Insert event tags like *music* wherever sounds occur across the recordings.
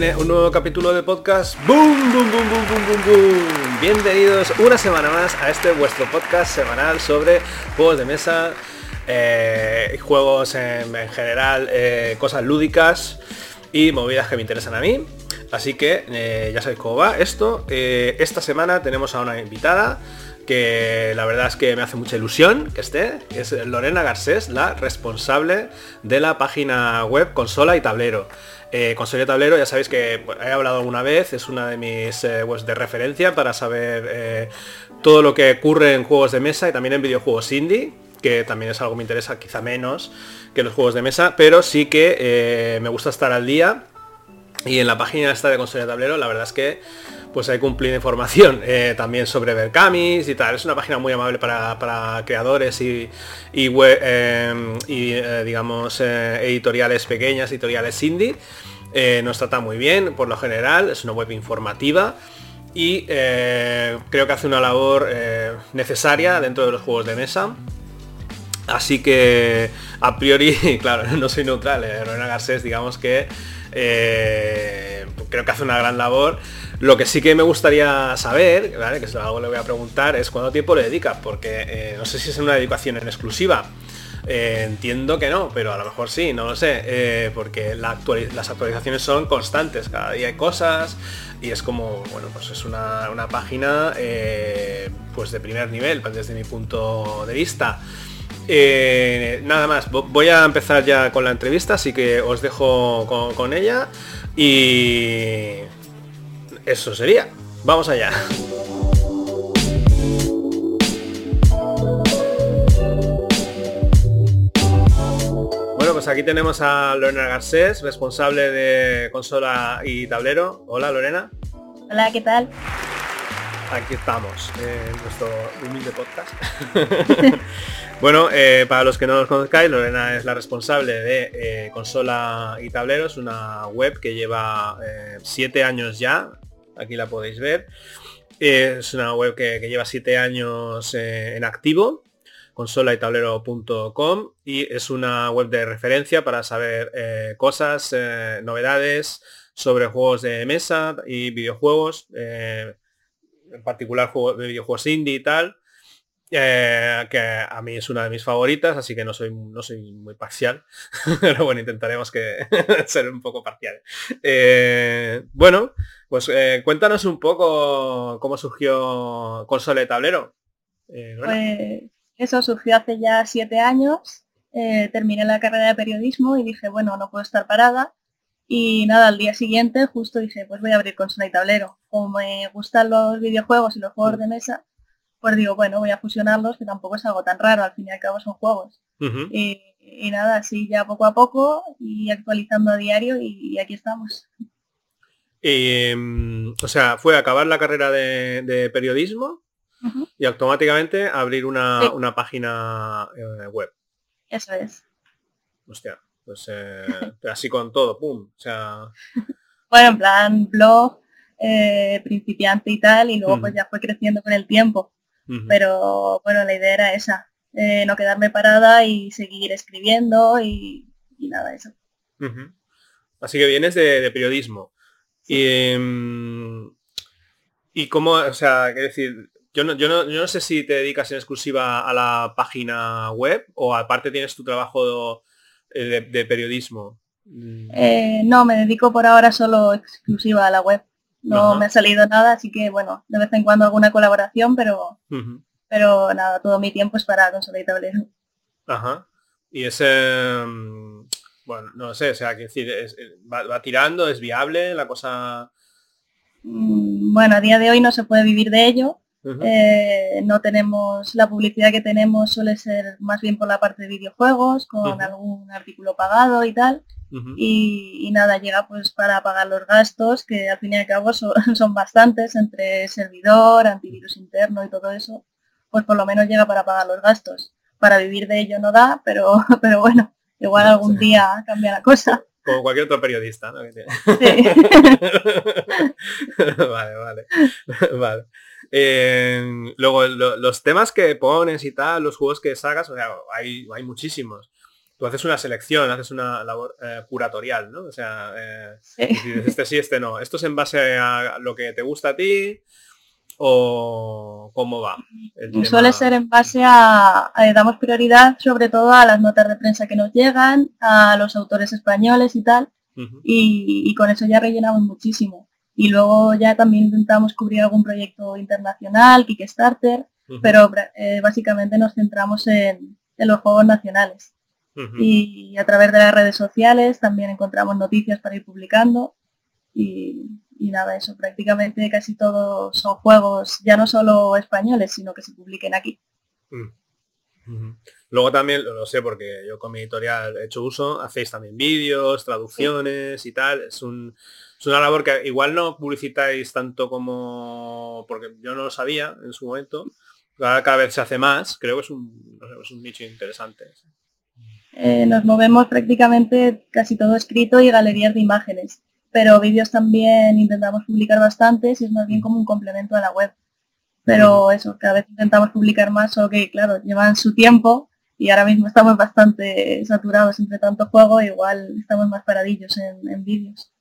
viene un nuevo capítulo de podcast. ¡Boom, boom, boom, boom, boom, boom! Bienvenidos una semana más a este vuestro podcast semanal sobre juegos de mesa, eh, juegos en, general, eh, cosas lúdicas y movidas que me interesan a mí. Así que eh, ya sabéis cómo va esto. esta semana tenemos a una invitada que la verdad es que me hace mucha ilusión que esté, es Lorena Garcés, la responsable de la página web Consola y Tablero. Eh, Tablero, ya sabéis que he hablado alguna vez, es una de mis eh, webs de referencia para saber eh, todo lo que ocurre en juegos de mesa y también en videojuegos indie, que también es algo que me interesa, quizá menos que los juegos de mesa, pero sí que me gusta estar al día. Y en la página esta de Consola y Tablero, la verdad es que pues hay cumplida información eh, también sobre Berkamis y tal. Es una página muy amable para, creadores y, y, em, eh, digamos eh, editoriales pequeñas, editoriales indie. nos trata muy bien, por lo general, es una web informativa y creo que hace una labor necesaria dentro de los juegos de mesa. Así que a priori, *laughs* claro, no soy neutral, Lorena Garcés, digamos que creo que hace una gran labor lo que sí que me gustaría saber, que es algo que le voy a preguntar, es cuánto tiempo le dedicas, porque eh, no sé si es una dedicación en exclusiva. Eh, entiendo que no, pero a lo mejor sí, no lo sé, eh, porque las actualizaciones son constantes, cada día hay cosas y es como, bueno, pues es una, página pues de primer nivel, desde mi punto de vista. Nada más, voy a empezar ya con la entrevista, así que os dejo con ella y eso sería. Vamos allá. Bueno, pues aquí tenemos a Lorena Garcés, responsable de consola y tablero. Hola Lorena. Hola, ¿qué tal? Aquí estamos, en nuestro humilde podcast. *laughs* bueno, eh, para los que no nos conozcáis, Lorena es la responsable de eh, Consola y Tableros, una web que lleva eh, siete años ya aquí la podéis ver. Es una web que, lleva siete años en activo, consola y tablero.com y es una web de referencia para saber cosas, novedades sobre juegos de mesa y videojuegos, en particular juegos de videojuegos indie y tal. Eh, que a mí es una de mis favoritas, así que no soy, no soy muy parcial, *laughs* pero bueno, intentaremos que *laughs* ser un poco parcial. Eh, bueno, pues eh, cuéntanos un poco cómo surgió Consola de Tablero. pues eso surgió hace ya siete años, terminé la carrera de periodismo y dije, bueno, no puedo estar parada. Y nada, al día siguiente justo dije, pues voy a abrir Consola y Tablero. Como me gustan los videojuegos y los juegos de mesa, pues digo, bueno, voy a fusionarlos, que tampoco es algo tan raro, al fin y al cabo son juegos. y, nada, así ya poco a poco y actualizando a diario y, aquí estamos. Em, o sea, fue acabar la carrera de, periodismo y automáticamente abrir una, página eh, web. Eso es. Hostia, pues eh, así con todo, pum. O sea... *laughs* bueno, en plan blog, eh, principiante y tal, y luego pues ya fue creciendo con el tiempo. Pero bueno, la idea era esa, eh, no quedarme parada y seguir escribiendo y, nada, eso. Así que vienes de, periodismo. Y, em, y cómo, o sea, quiero decir, yo no, yo, no, yo no sé si te dedicas en exclusiva a la página web o aparte tienes tu trabajo de, de periodismo. Eh, no, me dedico por ahora solo exclusiva a la web no me ha salido nada, así que bueno, de vez en cuando alguna colaboración, pero pero nada, todo mi tiempo es para consola y tablero. Ajá. Y ese mm, bueno, no sé, o sea, que decir, va, tirando, es viable la cosa. Mm, bueno, a día de hoy no se puede vivir de ello. Eh, no tenemos la publicidad que tenemos suele ser más bien por la parte de videojuegos, con algún artículo pagado y tal y, nada, llega pues para pagar los gastos, que al fin y al cabo *laughs* son, bastantes, entre servidor, antivirus interno y todo eso, pues por lo menos llega para pagar los gastos. Para vivir de ello no da, pero, *laughs* pero bueno, igual algún día cambia la cosa. Como cualquier otro periodista, ¿no? Sí. *laughs* vale, vale. vale. Luego, los temas que pones y tal, los juegos que sacas, o sea, hay, hay muchísimos. tú haces una selección, haces una labor eh, curatorial, ¿no? O sea, eh, este sí, este no. ¿Esto es en base a lo que te gusta a ti o cómo va? Suele ser en base a, damos prioridad sobre todo a las notas de prensa que nos llegan, a los autores españoles y tal, y, con eso ya rellenamos muchísimo. Y luego ya también intentamos cubrir algún proyecto internacional, Kickstarter, pero eh, básicamente nos centramos en los juegos nacionales y a través de las redes sociales también encontramos noticias para ir publicando y, nada, eso prácticamente casi todos son juegos ya no solo españoles, sino que se publiquen aquí. Mm. Luego también, lo sé porque yo con mi editorial he hecho uso, hacéis también vídeos, traducciones y tal. Es, un, es una labor que igual no publicitáis tanto como, porque yo no lo sabía en su momento, cada, vez se hace más, creo que es un, es un nicho interesante. Eh, nos movemos prácticamente casi todo escrito y galerías de imágenes, pero vídeos también intentamos publicar bastantes y es más bien como un complemento a la web. Pero eso, cada vez intentamos publicar más, solo que claro, llevan su tiempo y ahora mismo estamos bastante saturados entre tanto juego, igual estamos más paradillos en, vídeos.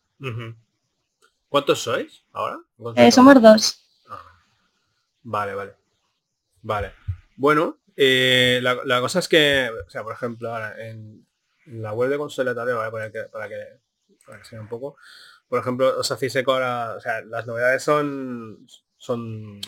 ¿Cuántos sois ahora? Eh, somos dos. Ah. Vale, vale. Vale. Bueno, eh, la, cosa es que, o sea, por ejemplo, ahora en, la web de consolatorio, voy a poner que, para que para que sea un poco, por ejemplo, os hacéis eco ahora, o sea, las novedades son son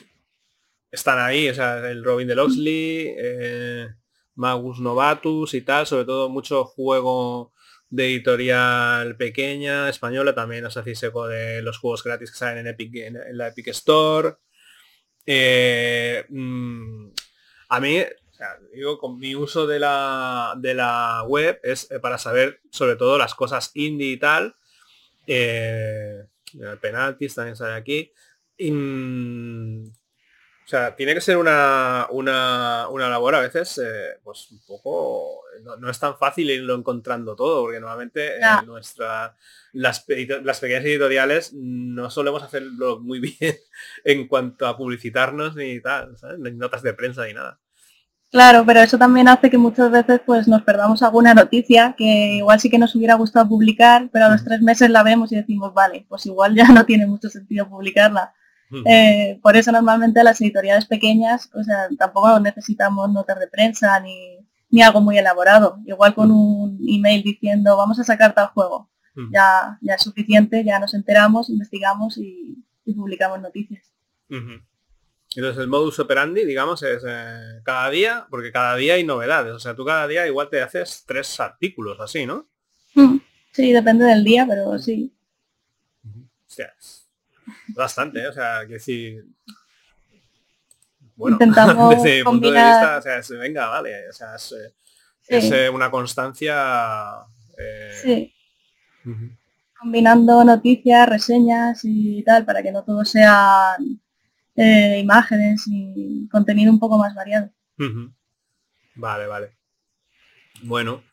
están ahí, o sea, el Robin de Loxley, eh, Magus Novatus y tal, sobre todo mucho juego de editorial pequeña, española, también os hacéis eco de los juegos gratis que salen en Epic en, la Epic Store. Eh, mm, a mí, digo, con mi uso de la, de la web es eh, para saber sobre todo las cosas indie y tal. Eh, penaltis también sale aquí. Mm, o sea, tiene que ser una, una, una labor a veces, eh, pues un poco, no, es tan fácil irlo encontrando todo, porque normalmente nuestra, las, las, pequeñas editoriales no solemos hacerlo muy *laughs* bien en cuanto a publicitarnos ni tal, ni notas de prensa ni nada. Claro, pero eso también hace que muchas veces pues nos perdamos alguna noticia que igual sí que nos hubiera gustado publicar, pero a los tres meses la vemos y decimos, vale, pues igual ya *laughs* no tiene mucho sentido publicarla. Eh, por eso normalmente las editoriales pequeñas, o sea, tampoco necesitamos notas de prensa ni, algo muy elaborado. Igual con un email diciendo vamos a sacar tal juego. Ya, ya es suficiente, ya nos enteramos, investigamos y, publicamos noticias. Entonces el modus operandi, digamos, es eh, cada día, porque cada día hay novedades. O sea, tú cada día igual te haces tres artículos así, ¿no? Sí, depende del día, pero sí bastante, ¿eh? o sea, que decir... Bueno, *laughs* desde mi punto de vista, o sea, venga, vale, o sea, es, eh, una constancia... Eh, sí. Combinando noticias, reseñas y tal, para que no todo sean imágenes y contenido un poco más variado. Vale, vale. Bueno,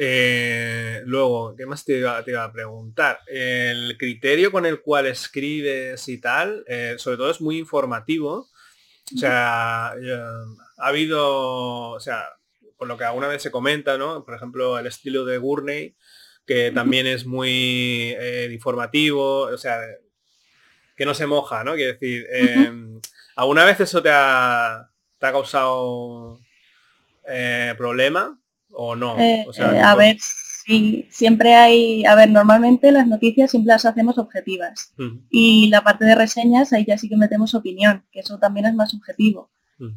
eh, luego, ¿qué más te iba, a preguntar? El criterio con el cual escribes y tal, eh, sobre todo es muy informativo. O sea, eh, ha habido, o sea, por lo que alguna vez se comenta, ¿no? Por ejemplo, el estilo de Gurney, que también es muy informativo, o sea, que no se moja, ¿no? Quiero decir, ¿alguna vez eso te ha, te ha causado problema? o no? Eh, eh, a ver, sí, siempre hay, a ver, normalmente las noticias siempre las hacemos objetivas y la parte de reseñas ahí ya sí que metemos opinión, que eso también es más subjetivo.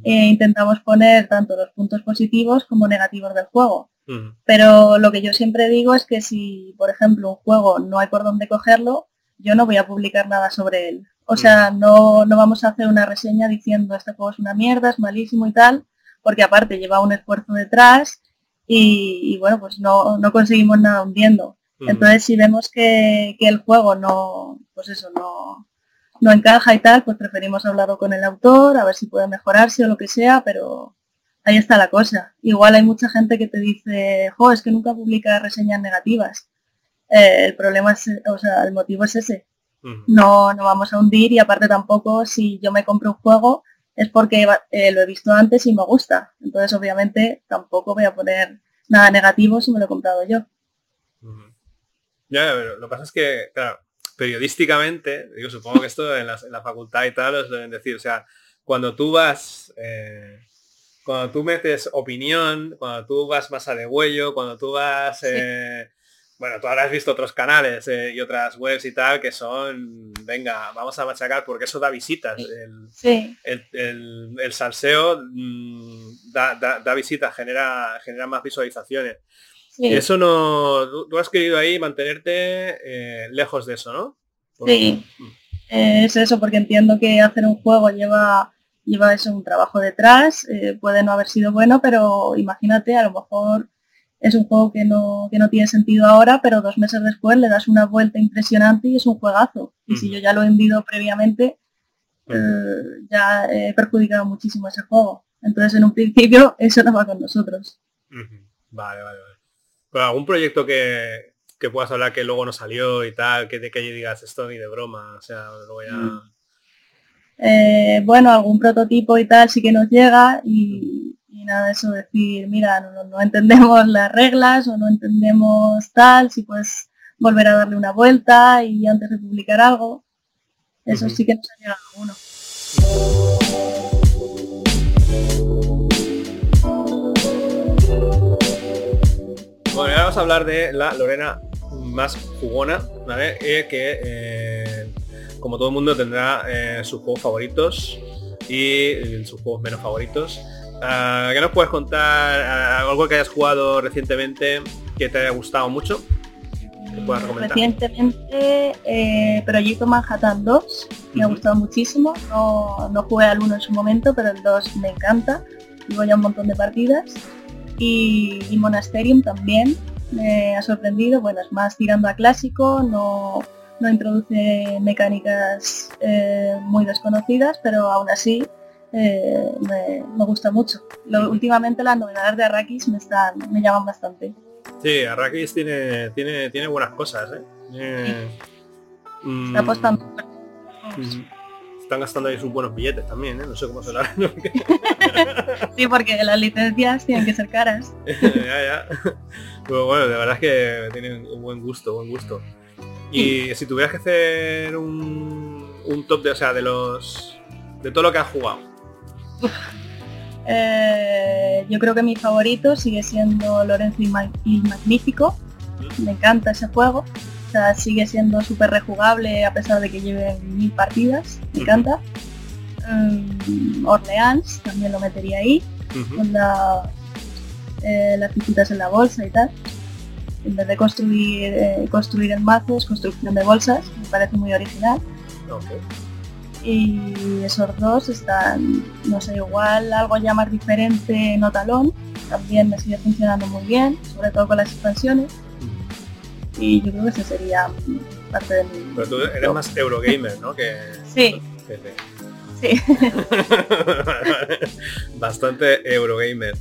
Eh, intentamos poner tanto los puntos positivos como negativos del juego. Pero lo que yo siempre digo es que si, por ejemplo, un juego no hay por dónde cogerlo, yo no voy a publicar nada sobre él. O sea, no, no vamos a hacer una reseña diciendo este juego es una mierda, es malísimo y tal, porque aparte lleva un esfuerzo detrás y, bueno, pues no, conseguimos nada hundiendo. Entonces si vemos que, el juego no, pues eso, no, no encaja y tal, pues preferimos hablarlo con el autor, a ver si puede mejorarse o lo que sea, pero ahí está la cosa. Igual hay mucha gente que te dice, jo, es que nunca publica reseñas negativas. Eh, el problema es, o sea, el motivo es ese. No, no vamos a hundir y aparte tampoco si yo me compro un juego, es porque eh, lo he visto antes y me gusta. Entonces, obviamente, tampoco voy a poner nada negativo si me lo he comprado yo. Ya, pero lo que pasa es que, claro, periodísticamente, digo, supongo que esto en la, facultad y tal os deben decir, o sea, cuando tú vas, eh, cuando tú metes opinión, cuando tú vas más a de huello, cuando tú vas, eh, bueno, tú habrás visto otros canales eh, y otras webs y tal que son, venga, vamos a machacar porque eso da visitas. El, el, el, salseo mm, da, da visitas, genera, genera más visualizaciones. Eso no, tú has querido ahí mantenerte eh, lejos de eso, ¿no? Sí, mm. es eso, porque entiendo que hacer un juego lleva, lleva eso, un trabajo detrás, eh, puede no haber sido bueno, pero imagínate, a lo mejor es un juego que no, que no tiene sentido ahora, pero dos meses después le das una vuelta impresionante y es un juegazo. Y si yo ya lo he vendido previamente, eh, ya he perjudicado muchísimo ese juego. Entonces, en un principio, eso no va con nosotros. Vale, vale, vale algún proyecto que, puedas hablar que luego no salió y tal, que de que digas esto ni de broma, o sea, lo voy a... Mm. Eh, bueno, algún prototipo y tal sí que nos llega y, nada, eso decir, mira, no, entendemos las reglas o no entendemos tal, si puedes volver a darle una vuelta y antes de publicar algo, eso sí que nos ha llegado uno. Bueno, ahora vamos a hablar de la Lorena más jugona, ¿vale? Eh, que eh, como todo el mundo tendrá eh, sus juegos favoritos y sus juegos menos favoritos. Uh, ¿Qué nos puedes contar? algo que hayas jugado recientemente que te haya gustado mucho? Recientemente, Proyecto Manhattan 2 me ha gustado muchísimo. No, no jugué al 1 en su momento, pero el 2 me encanta. Llevo ya un montón de partidas y, Monasterium también me ha sorprendido, bueno, es más tirando a clásico, no, introduce mecánicas eh, muy desconocidas, pero aún así eh, me, gusta mucho. últimamente las novedades de Arrakis me, están, me llaman bastante. Sí, Arrakis tiene, tiene, tiene buenas cosas, ¿eh? Está apostando están gastando ahí sus buenos billetes también, ¿eh? No sé cómo se lo *laughs* sí, porque las licencias tienen que ser caras. *laughs* ya, ya. Pero bueno, de verdad es que tienen un buen gusto, buen gusto. Y si tuvieras que hacer un, un top de, o sea, de los de todo lo que has jugado. *laughs* Eh, yo creo que mi favorito sigue siendo Lorenzo y, Magnífico. Me encanta ese juego sigue siendo súper rejugable a pesar de que lleve mil partidas, me encanta. Um, Orleans también lo metería ahí, con la, eh, las fichitas en la bolsa y tal. En vez de construir eh, construir en mazos, construcción de bolsas, me parece muy original. Y esos dos están, no sé, igual algo ya más diferente no talón, también me sigue funcionando muy bien, sobre todo con las expansiones y yo creo que ese sería parte de mi... Pero tú eres más Eurogamer, ¿no? Que... *laughs* Sí. Sí. *laughs* Bastante Eurogamer.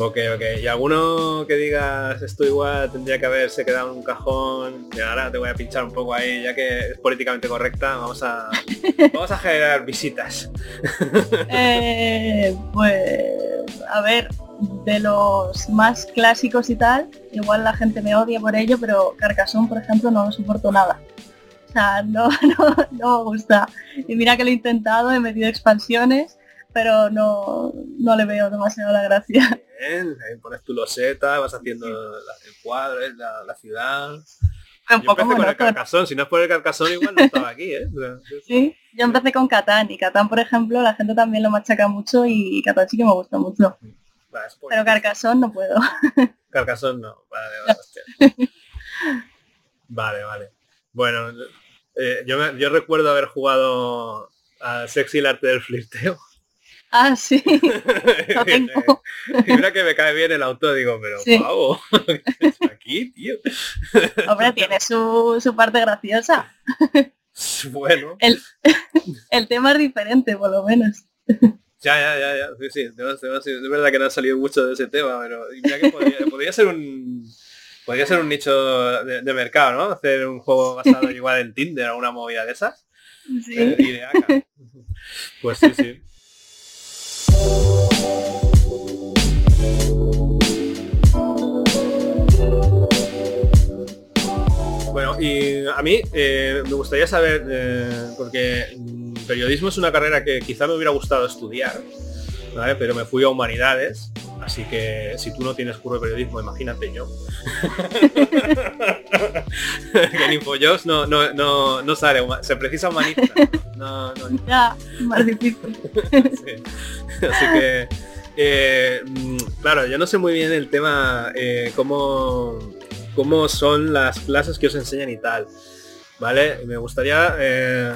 Ok, ok. ¿Y alguno que digas esto igual tendría que haberse quedado en un cajón? Y ahora te voy a pinchar un poco ahí, ya que es políticamente correcta, vamos a *laughs* vamos a generar visitas. *laughs* Eh, pues a ver, de los más clásicos y tal, igual la gente me odia por ello, pero Carcassonne, por ejemplo, no lo soporto nada. O sea, no, *laughs* no, no me gusta. Y mira que lo he intentado, he metido expansiones, pero no, no le veo demasiado la gracia. Bien, pones tu loseta, vas haciendo el cuadro, la, la ciudad. Un yo empecé con el Carcassonne, si no es por el Carcassonne igual no estaba aquí, ¿eh? *laughs* sí, yo empecé con Catán y Catán, por ejemplo, la gente también lo machaca mucho y Catán sí que me gusta mucho. Pero Carcassonne no puedo. *laughs* Carcassonne no, vale, vale. vale, Bueno, eh, yo, yo recuerdo haber jugado al sexy el arte del flirteo. Ah, sí. *laughs* y mira que me cae bien el auto, digo, pero sí. pavo, *laughs* aquí, tío? Hombre, tiene su, su parte graciosa. *laughs* Bueno. El, el tema es diferente, por lo menos. Ya, ya, ya, ya. Sí, sí. Es verdad que no ha salido mucho de ese tema, pero ya que podría, ser un podría ser un nicho de, mercado, ¿no? Hacer un juego basado igual en Tinder o una movida de esas. Sí. Eh, pues sí, sí. Bueno, y a mí eh, me gustaría saber, eh, porque mm, periodismo es una carrera que quizá me hubiera gustado estudiar, pero me fui a humanidades así que si tú no tienes curso de periodismo, imagínate yo. que en Infojobs no, no, no, no sale, se precisa humanista. No, no. Ya, más difícil. Así que, eh, mm, claro, yo no sé muy bien el tema, cómo cómo son las clases que os enseñan y tal. ¿Vale? Me gustaría eh,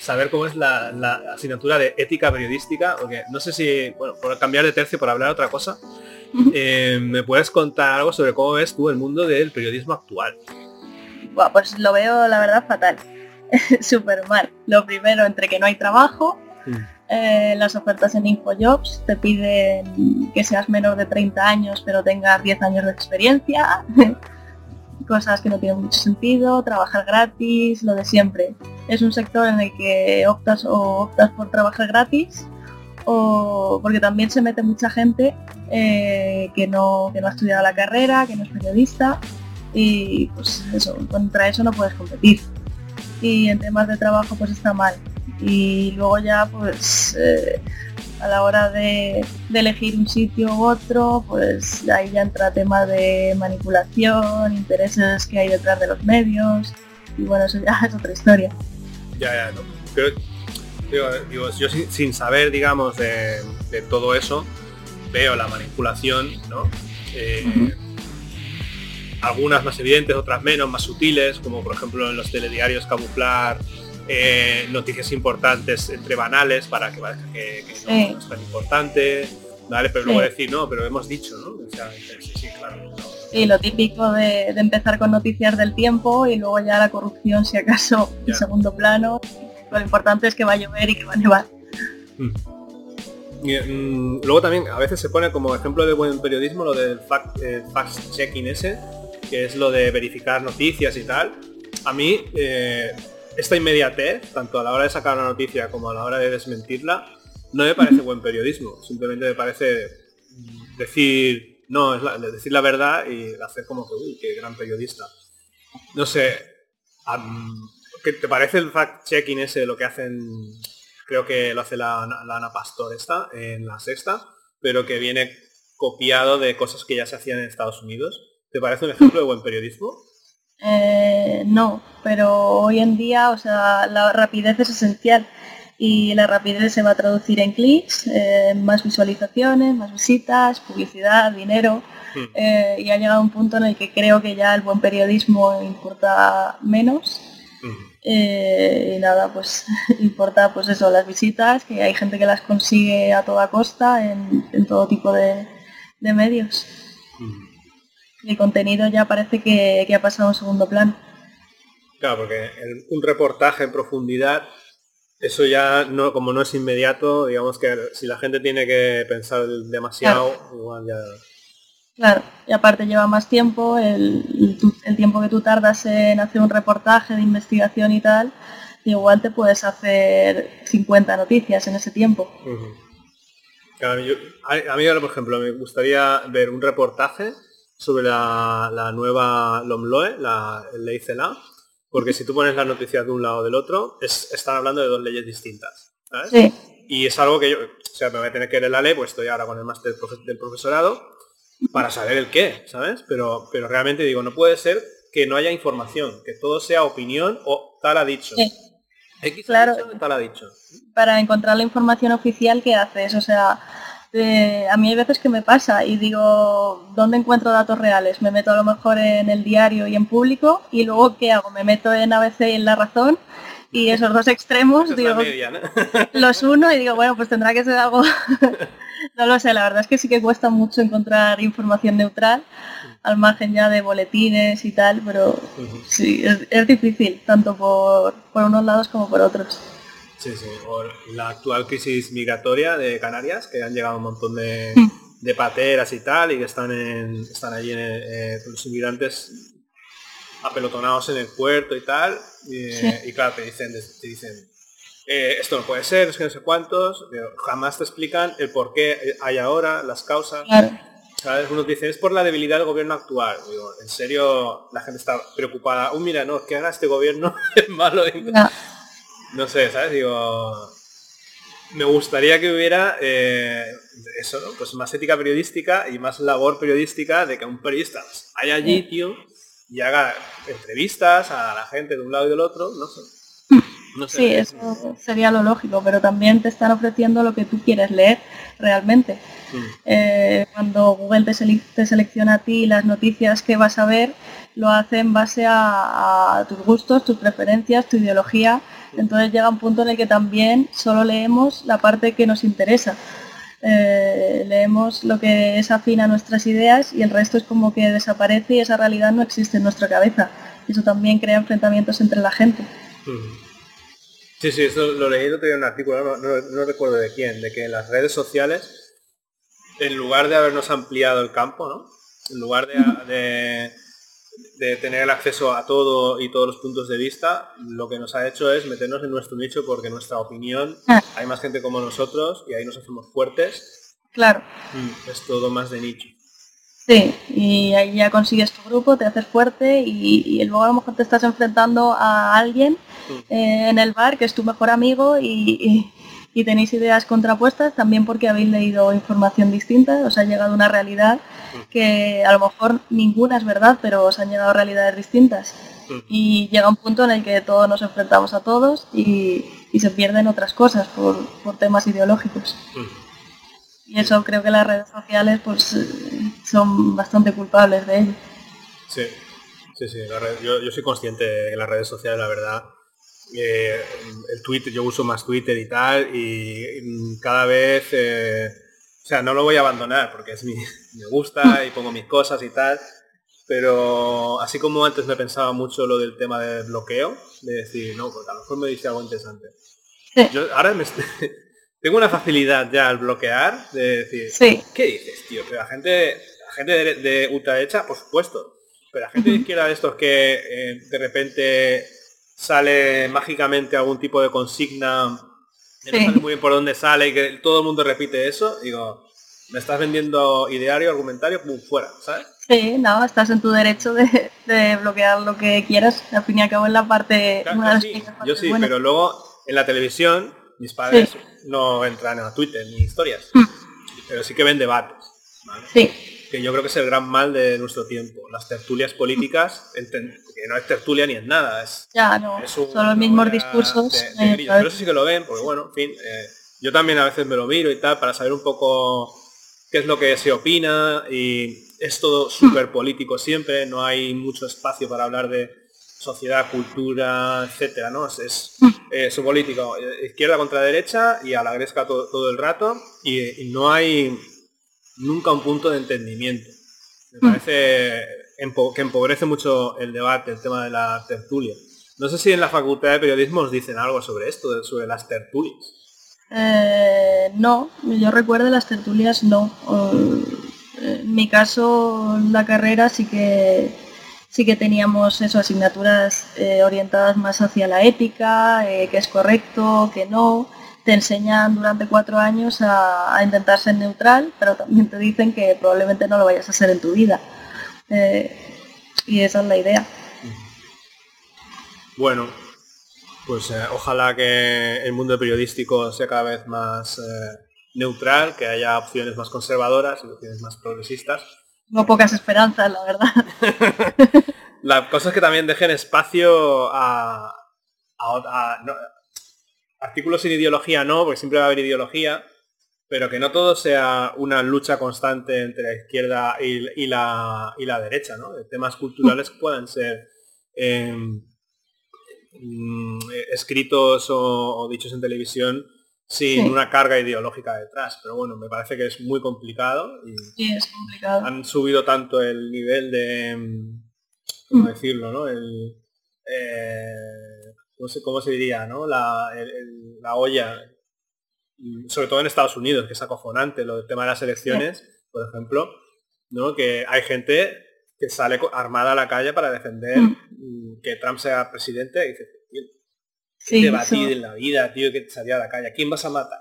saber cómo es la, asignatura de ética periodística, porque no sé si, bueno, por cambiar de tercio, por hablar otra cosa, eh, ¿me puedes contar algo sobre cómo ves tú el mundo del periodismo actual? Bueno, pues lo veo, la verdad, fatal. *laughs* Súper mal. Lo primero, entre que no hay trabajo, mm. eh, las ofertas en InfoJobs te piden que seas menor de 30 años, pero tengas 10 años de experiencia. *laughs* cosas que no tienen mucho sentido, trabajar gratis, lo de siempre. Es un sector en el que optas o optas por trabajar gratis o porque también se mete mucha gente eh, que, no, que no ha estudiado la carrera, que no es periodista y pues eso, contra eso no puedes competir. Y en temas de trabajo pues está mal. Y luego ya pues eh, a la hora de, elegir un sitio u otro, pues ahí ya entra tema de manipulación, intereses que hay detrás de los medios, y bueno, eso ya *laughs* es otra historia. Ya, ya, no. Pero, digo, yo sin, saber, digamos, de, todo eso, veo la manipulación, ¿no? Eh, algunas más evidentes, otras menos, más sutiles, como por ejemplo en los telediarios camuflar eh, noticias importantes entre banales para que parezca que, no, es tan importante, ¿vale? Pero luego decir, no, pero hemos dicho, ¿no? sí, sí, claro. Y lo típico de, empezar con noticias del tiempo y luego ya la corrupción, si acaso, en segundo plano. Lo importante es que va a llover y que va a nevar. Mm. Mm, luego también a veces se pone como ejemplo de buen periodismo lo del fact, checking ese, que es lo de verificar noticias y tal. A mí, eh, esta inmediatez, tanto a la hora de sacar una noticia como a la hora de desmentirla, no me parece buen periodismo. Simplemente me parece decir, no, es decir la verdad y hacer como que, uy, qué gran periodista. No sé, ¿qué te parece el fact-checking ese, lo que hacen, creo que lo hace la, Ana Pastor esta, en la sexta, pero que viene copiado de cosas que ya se hacían en Estados Unidos? ¿Te parece un ejemplo de buen periodismo? Eh, no, pero hoy en día, o sea, la rapidez es esencial y la rapidez se va a traducir en clics, eh, más visualizaciones, más visitas, publicidad, dinero. Hmm. Eh, y ha llegado un punto en el que creo que ya el buen periodismo importa menos. Hmm. y nada, pues *laughs* importa pues eso, las visitas, que hay gente que las consigue a toda costa en, todo tipo de, medios. Hmm el contenido ya parece que, ha pasado a un segundo plano. Claro, porque un reportaje en profundidad, eso ya no, como no es inmediato, digamos que si la gente tiene que pensar demasiado, igual ya. Claro, y aparte lleva más tiempo, el, tiempo que tú tardas en hacer un reportaje de investigación y tal, igual te puedes hacer 50 noticias en ese tiempo. a, mí, ahora, por ejemplo, me gustaría ver un reportaje sobre la, nueva LOMLOE, la ley CELA, porque si tú pones las noticias de un lado o del otro, es, están hablando de dos leyes distintas. Y es algo que yo, o sea, me voy a tener que leer la ley, pues estoy ahora con el máster del profesorado, para saber el qué, ¿sabes? Pero, pero realmente digo, no puede ser que no haya información, que todo sea opinión o tal ha dicho. X claro, tal ha dicho. Para encontrar la información oficial que haces, o sea, a mí hay veces que me pasa y digo, ¿dónde encuentro datos reales? Me meto a lo mejor en el diario y en público y luego ¿qué hago? Me meto en ABC y en La Razón y esos dos extremos digo, *laughs* los uno y digo, bueno, pues tendrá que ser algo, *laughs* no lo sé, la verdad es que sí que cuesta mucho encontrar información neutral al margen ya de boletines y tal, pero sí, es, difícil, tanto por, por unos lados como por otros. Sí, sí, o la actual crisis migratoria de Canarias, que han llegado un montón de, mm. pateras y tal, y que están en, están allí en eh, los inmigrantes apelotonados en el puerto y tal, y, claro, te dicen, te dicen eh, esto no puede ser, es que no sé cuántos, pero jamás te explican el por qué hay ahora, las causas. ¿Sabes? Uno dice, es por la debilidad del gobierno actual. Digo, en serio, la gente está preocupada. Uh, mira, no, que haga este gobierno *laughs* es malo. No. Sé, ¿sabes? Digo, me gustaría que hubiera eh, eso, ¿no? Pues más ética periodística y más labor periodística de que un periodista haya allí, tío, y haga entrevistas a la gente de un lado y del otro, no sé. No sé sí, eso sería lo lógico, pero también te están ofreciendo lo que tú quieres leer realmente. Mm. Eh, cuando Google te, selecciona a ti las noticias que vas a ver, lo hace en base a, tus gustos, tus preferencias, tu ideología. Entonces llega un punto en el que también solo leemos la parte que nos interesa. Eh, leemos lo que es afín a nuestras ideas y el resto es como que desaparece y esa realidad no existe en nuestra cabeza. Y eso también crea enfrentamientos entre la gente. Sí, sí, eso lo leí, otro un artículo, no, recuerdo de quién, de que en las redes sociales, en lugar de habernos ampliado el campo, ¿no? En lugar de, de, tener el acceso a todo y todos los puntos de vista, lo que nos ha hecho es meternos en nuestro nicho porque nuestra opinión, ah. hay más gente como nosotros y ahí nos hacemos fuertes. Claro. Mm, es todo más de nicho. Sí, y ahí ya consigues tu grupo, te haces fuerte y, luego a lo mejor te estás enfrentando a alguien eh, en el bar que es tu mejor amigo y, tenéis ideas contrapuestas también porque habéis leído información distinta, os ha llegado una realidad que a lo mejor ninguna es verdad, pero os han llegado realidades distintas. Y llega un punto en el que todos nos enfrentamos a todos y, se pierden otras cosas por, temas ideológicos. Y eso creo que las redes sociales pues son bastante culpables de ello. Sí, sí, sí. yo, soy consciente de las redes sociales, la verdad. Eh, el Twitter, yo uso más Twitter y tal, y, cada vez, eh, o sea, no lo voy a abandonar porque es mi, *laughs* me gusta y pongo mis cosas y tal, pero así como antes me pensaba mucho lo del tema del bloqueo, de decir, no, porque a lo mejor me dice algo interesante. Yo ahora me, *laughs* tengo una facilidad ya al bloquear de decir, ¿qué dices, tío? Que la gente, la gente de, ultraderecha, por supuesto, pero la gente de izquierda de estos que eh, de repente sale mágicamente algún tipo de consigna, que no sabe muy bien por dónde sale y que todo el mundo repite eso, digo, me estás vendiendo ideario, argumentario, pum, fuera, ¿sabes? Sí, no, estás en tu derecho de, bloquear lo que quieras, al fin y al cabo en la parte... yo sí, pero luego en la televisión mis padres no entran a Twitter ni historias, mm. pero sí que ven debates. Sí. Que yo creo que es el gran mal de nuestro tiempo. Las tertulias políticas, que no es tertulia ni es nada. Es, ya, no, son los mismos discursos. Eh, pero eso sí que lo ven, porque bueno, en fin, eh, yo también a veces me lo miro y tal, para saber un poco qué es lo que se opina y es todo *laughs* súper político siempre, no hay mucho espacio para hablar de sociedad, cultura, etcétera, ¿no? Es, mm. *laughs* eh, su político, eh, izquierda contra derecha y a la gresca todo, el rato y, no hay nunca un punto de entendimiento. Me mm. parece que empobrece mucho el debate, el tema de la tertulia. No sé si en la Facultad de Periodismo os dicen algo sobre esto, sobre las tertulias. Eh, no, yo recuerdo las tertulias no. En mi caso, la carrera sí que sí que teníamos eso, asignaturas eh, orientadas más hacia la ética, eh, que es correcto, que no. Te enseñan durante cuatro años a, intentar ser neutral, pero también te dicen que probablemente no lo vayas a hacer en tu vida. Eh, y esa es la idea. Bueno, pues ojalá que el mundo periodístico sea cada vez más neutral, que haya opciones más conservadoras y opciones más progresistas no pocas esperanzas, la verdad. *laughs* la cosa es que también dejen espacio a, artículos sin ideología no, porque siempre va a haber ideología, pero que no todo sea una lucha constante entre la izquierda y, la, derecha, ¿no? Temas culturales puedan ser em, mm, escritos o, dichos en televisión sin una carga ideológica detrás. Pero bueno, me parece que es muy complicado. Y sí, es complicado. Han subido tanto el nivel de, ¿cómo mm. decirlo, no? El, eh, no sé cómo se diría, ¿no? La, la olla, sobre todo en Estados Unidos, que es acojonante, lo del tema de las elecciones, por ejemplo, ¿no? Que hay gente que sale armada a la calle para defender mm. que Trump sea presidente y dice, sí, debatir en la vida, tío, que te salía a la calle. ¿A quién vas a matar?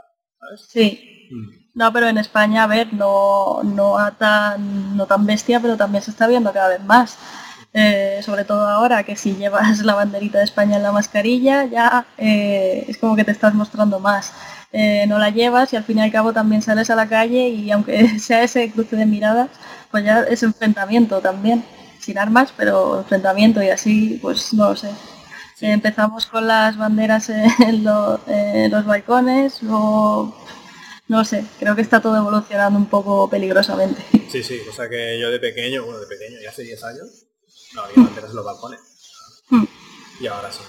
Sí. Mm. No, pero en España, a ver, no, no, tan, no tan bestia, pero también se está viendo cada vez más. Eh, sobre todo ahora que si llevas la banderita de España en la mascarilla, ya eh, es como que te estás mostrando más. Eh, no la llevas y al fin y al cabo también sales a la calle y aunque *laughs* sea ese cruce de miradas, pues ya es enfrentamiento también, sin armas, pero enfrentamiento y así, pues no lo sé. empezamos con las banderas en, *laughs* los balcones, luego no sé, creo que está todo evolucionando un poco peligrosamente. Sí, sí, o sea que yo de pequeño, bueno, de pequeño, ya hace 10 años, no había banderas en los balcones. Hmm. Y ahora sí.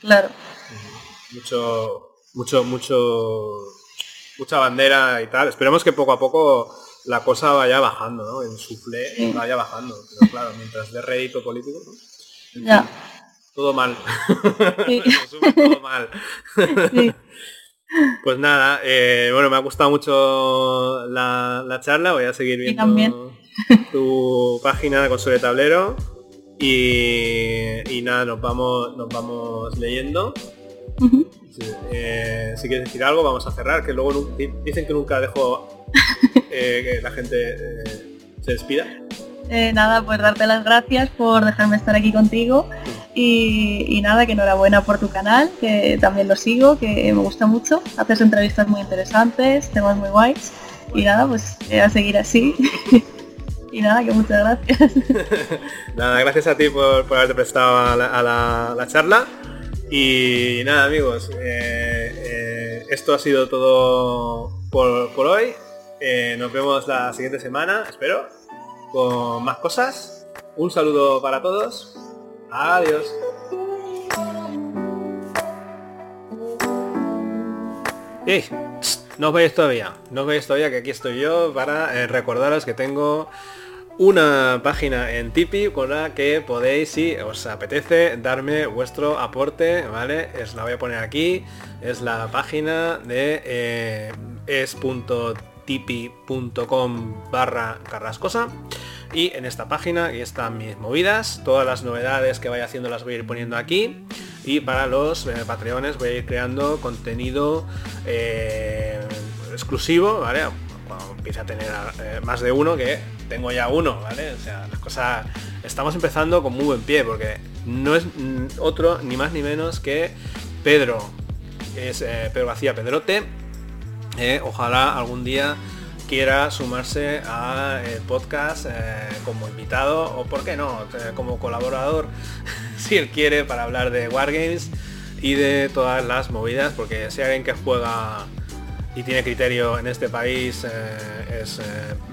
Claro. Mucho, mucho, mucho, mucha bandera y tal. Esperemos que poco a poco la cosa vaya bajando, ¿no? En suflé vaya bajando. Pero claro, mientras de rédito político, ¿no? Ya. Todo mal. *laughs* *laughs* todo mal. Pues nada, eh, bueno, me ha gustado mucho la, charla, voy a seguir viendo tu página de consola de tablero y, nada, nos vamos, nos vamos leyendo. Eh, si quieres decir algo, vamos a cerrar, que luego dicen que nunca dejo *laughs* eh, que la gente eh, se despida. nada, pues darte las gracias por dejarme estar aquí contigo y, nada, que enhorabuena por tu canal, que también lo sigo, que me gusta mucho. Haces entrevistas muy interesantes, temas muy guays y nada, pues a seguir así. *laughs* y nada, que muchas gracias. *laughs* nada, gracias a ti por, haberte prestado a la charla. Y nada amigos, eh, eh, esto ha sido todo por, hoy. Eh, nos vemos la siguiente semana, espero, con más cosas. Un saludo para todos. Adiós. No os veis todavía, no os todavía que aquí estoy yo para recordaros que tengo una página en Tipeee con la que podéis, si os apetece, darme vuestro aporte, ¿vale? Es la voy a poner aquí, es la página de eh, es.tipeee.com barra carrascosa y en esta página aquí están mis movidas, todas las novedades que vaya haciendo las voy a ir poniendo aquí y para los eh, patreones voy a ir creando contenido eh, exclusivo, ¿vale? Cuando empiece a tener más de uno que tengo ya uno, ¿vale? O sea, las cosas... Estamos empezando con muy buen pie, porque no es otro ni más ni menos que Pedro, es eh, Pedro García Pedrote. Eh, ojalá algún día quiera sumarse al podcast eh, como invitado o por qué no, como colaborador, *laughs* si él quiere, para hablar de Wargames y de todas las movidas, porque si alguien que juega y tiene criterio en este país eh, es eh,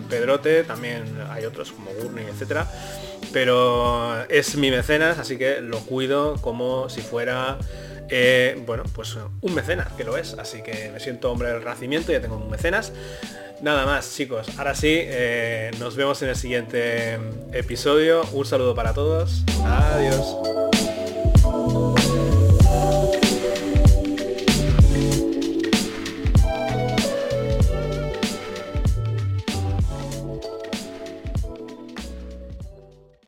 Pedrote, también hay otros como Gurney, etcétera, pero es mi mecenas, así que lo cuido como si fuera eh, bueno, pues un mecenas, que lo es, así que me siento hombre del renacimiento, ya tengo un mecenas. Nada más, chicos. Ahora sí, nos vemos en el siguiente episodio. Un saludo para todos. Adiós.